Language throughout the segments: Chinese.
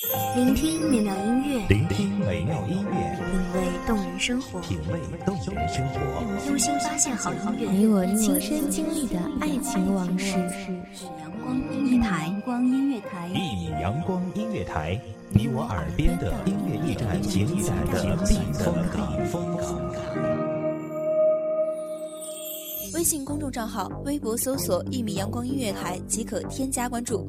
聆听美妙音乐，聆听美妙音乐，品味动人生活，品味动人生活，用心发现好音乐，你我亲身经历的爱情往事。阳光音乐台，阳光音乐台，一米阳光音乐台，你我耳边的音乐驿站，精彩的避风港。微信公众账号、微博搜索“一米阳光音乐台”即可添加关注。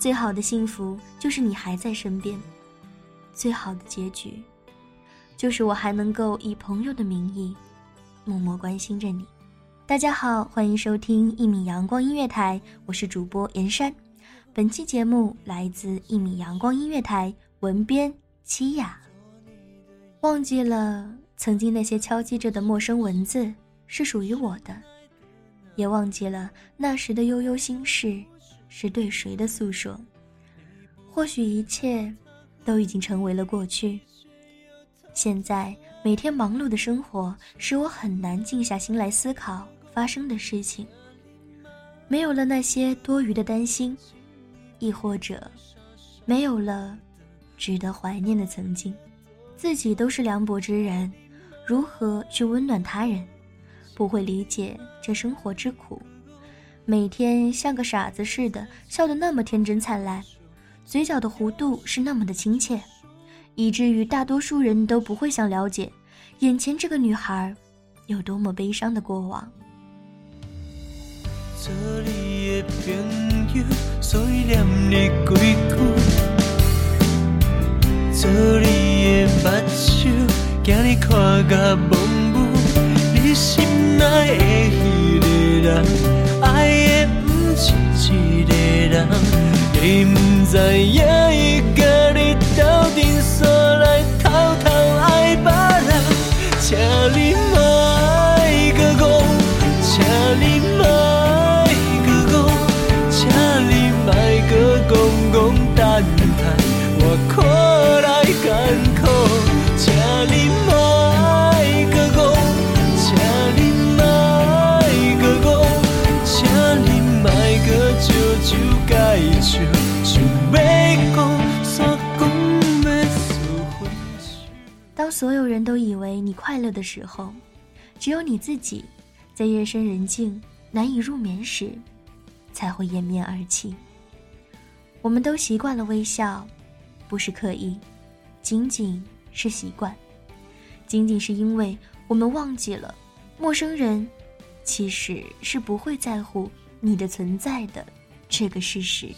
最好的幸福就是你还在身边，最好的结局，就是我还能够以朋友的名义，默默关心着你。大家好，欢迎收听一米阳光音乐台，我是主播严山。本期节目来自一米阳光音乐台，文编七雅。忘记了曾经那些敲击着的陌生文字是属于我的，也忘记了那时的悠悠心事。是对谁的诉说？或许一切都已经成为了过去。现在每天忙碌的生活使我很难静下心来思考发生的事情。没有了那些多余的担心，亦或者没有了值得怀念的曾经。自己都是凉薄之人，如何去温暖他人？不会理解这生活之苦。每天像个傻子似的笑得那么天真灿烂，嘴角的弧度是那么的亲切，以至于大多数人都不会想了解眼前这个女孩有多么悲伤的过往。做你的朋友，所以念你几句；做你的目睭，惊你看甲蒙雾。你心内的迄个人。你不知影伊当所有人都以为你快乐的时候，只有你自己，在夜深人静、难以入眠时，才会掩面而泣。我们都习惯了微笑，不是刻意，仅仅是习惯，仅仅是因为我们忘记了，陌生人其实是不会在乎你的存在的。这个事实。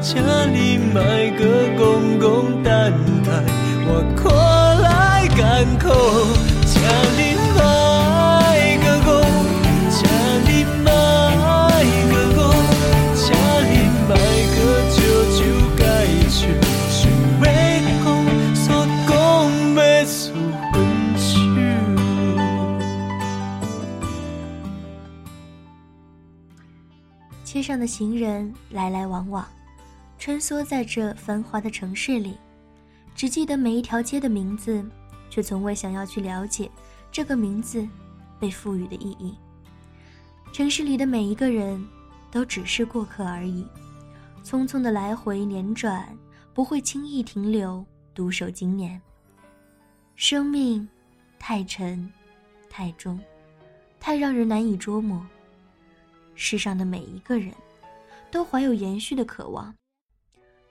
家里买个公共蛋台，我可来干口。家里买个公，家里买个公，家里买个舅舅盖去，是为公所讲买素荤去。街上的行人来来往往。穿梭在这繁华的城市里，只记得每一条街的名字，却从未想要去了解这个名字被赋予的意义。城市里的每一个人都只是过客而已，匆匆的来回辗转，不会轻易停留，独守经年。生命太沉，太重，太让人难以捉摸。世上的每一个人，都怀有延续的渴望，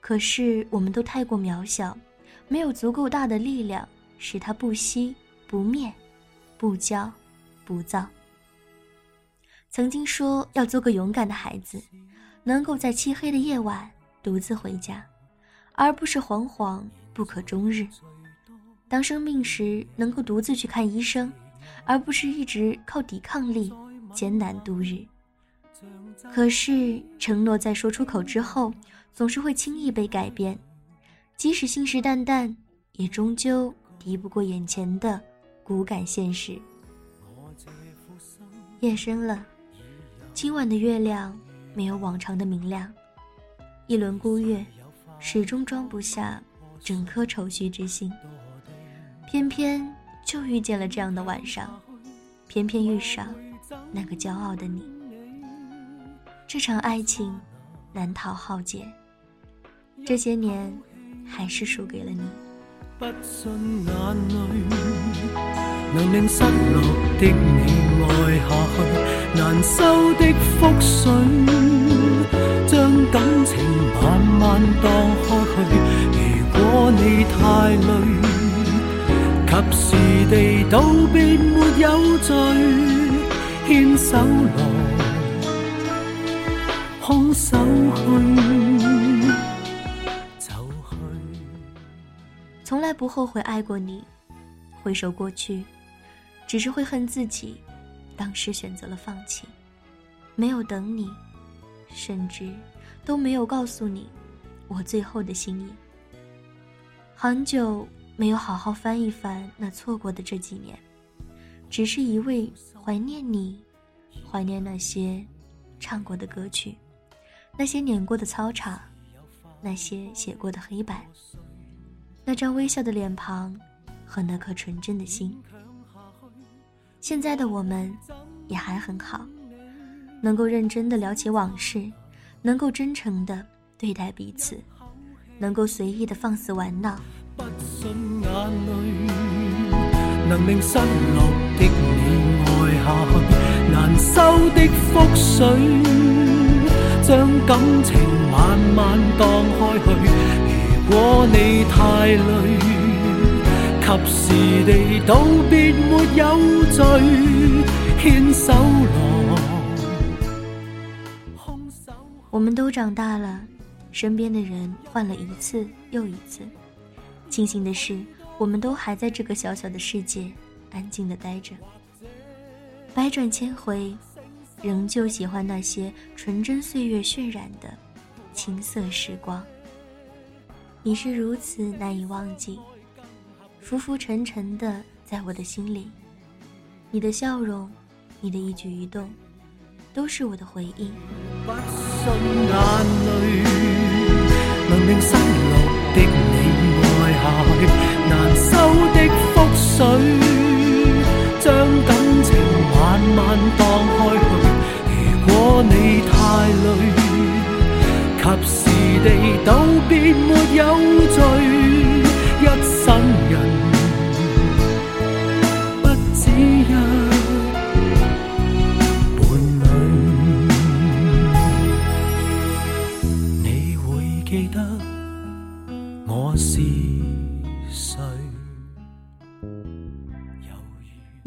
可是我们都太过渺小，没有足够大的力量使它不息、不灭、不骄、不躁。曾经说要做个勇敢的孩子，能够在漆黑的夜晚独自回家，而不是惶惶不可终日。当生病时能够独自去看医生，而不是一直靠抵抗力艰难度日。可是承诺在说出口之后，总是会轻易被改变，即使信誓旦旦，也终究敌不过眼前的骨感现实。夜深了，今晚的月亮没有往常的明亮，一轮孤月，始终装不下整颗愁绪之心。偏偏就遇见了这样的晚上，偏偏遇上那个骄傲的你。这场爱情难逃浩劫，这些年还是输给了你。不信眼泪能令失落的你爱下去，难收的覆水将感情慢慢荡开去。如果你太累。及时地道别没有罪，牵手来，空手去，走去。从来不后悔爱过你，回首过去，只是会恨自己，当时选择了放弃，没有等你，甚至都没有告诉你我最后的心意。很久。没有好好翻一翻那错过的这几年，只是一味怀念你，怀念那些唱过的歌曲，那些碾过的操场，那些写过的黑板，那张微笑的脸庞和那颗纯真的心。现在的我们也还很好，能够认真的聊起往事，能够真诚的对待彼此，能够随意的放肆玩闹。眼泪能令失落的你爱下去，难收的覆水将感情慢慢荡开去。如果你太累，及时地道别没有罪，牵手来。我们都长大了，身边的人换了一次又一次。庆幸的是，我们都还在这个小小的世界，安静的待着。百转千回，仍旧喜欢那些纯真岁月渲染的青涩时光。你是如此难以忘记，浮浮沉沉的在我的心里。你的笑容，你的一举一动，都是我的回忆。不信眼泪能令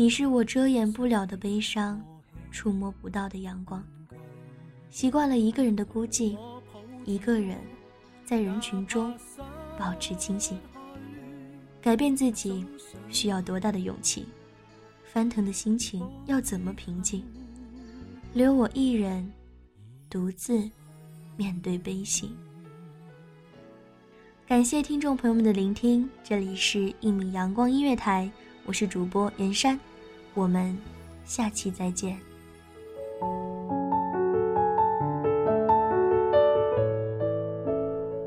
你是我遮掩不了的悲伤，触摸不到的阳光。习惯了一个人的孤寂，一个人在人群中保持清醒。改变自己需要多大的勇气？翻腾的心情要怎么平静？留我一人，独自面对悲喜。感谢听众朋友们的聆听，这里是一米阳光音乐台，我是主播袁山。我们下期再见。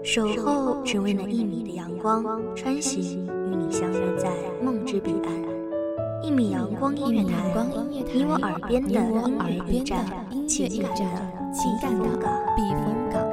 守候只为那一米的阳光，穿行与你相约在梦之彼岸。一米阳光音乐台，你我耳边的音乐驿站，情感的情感的避风港。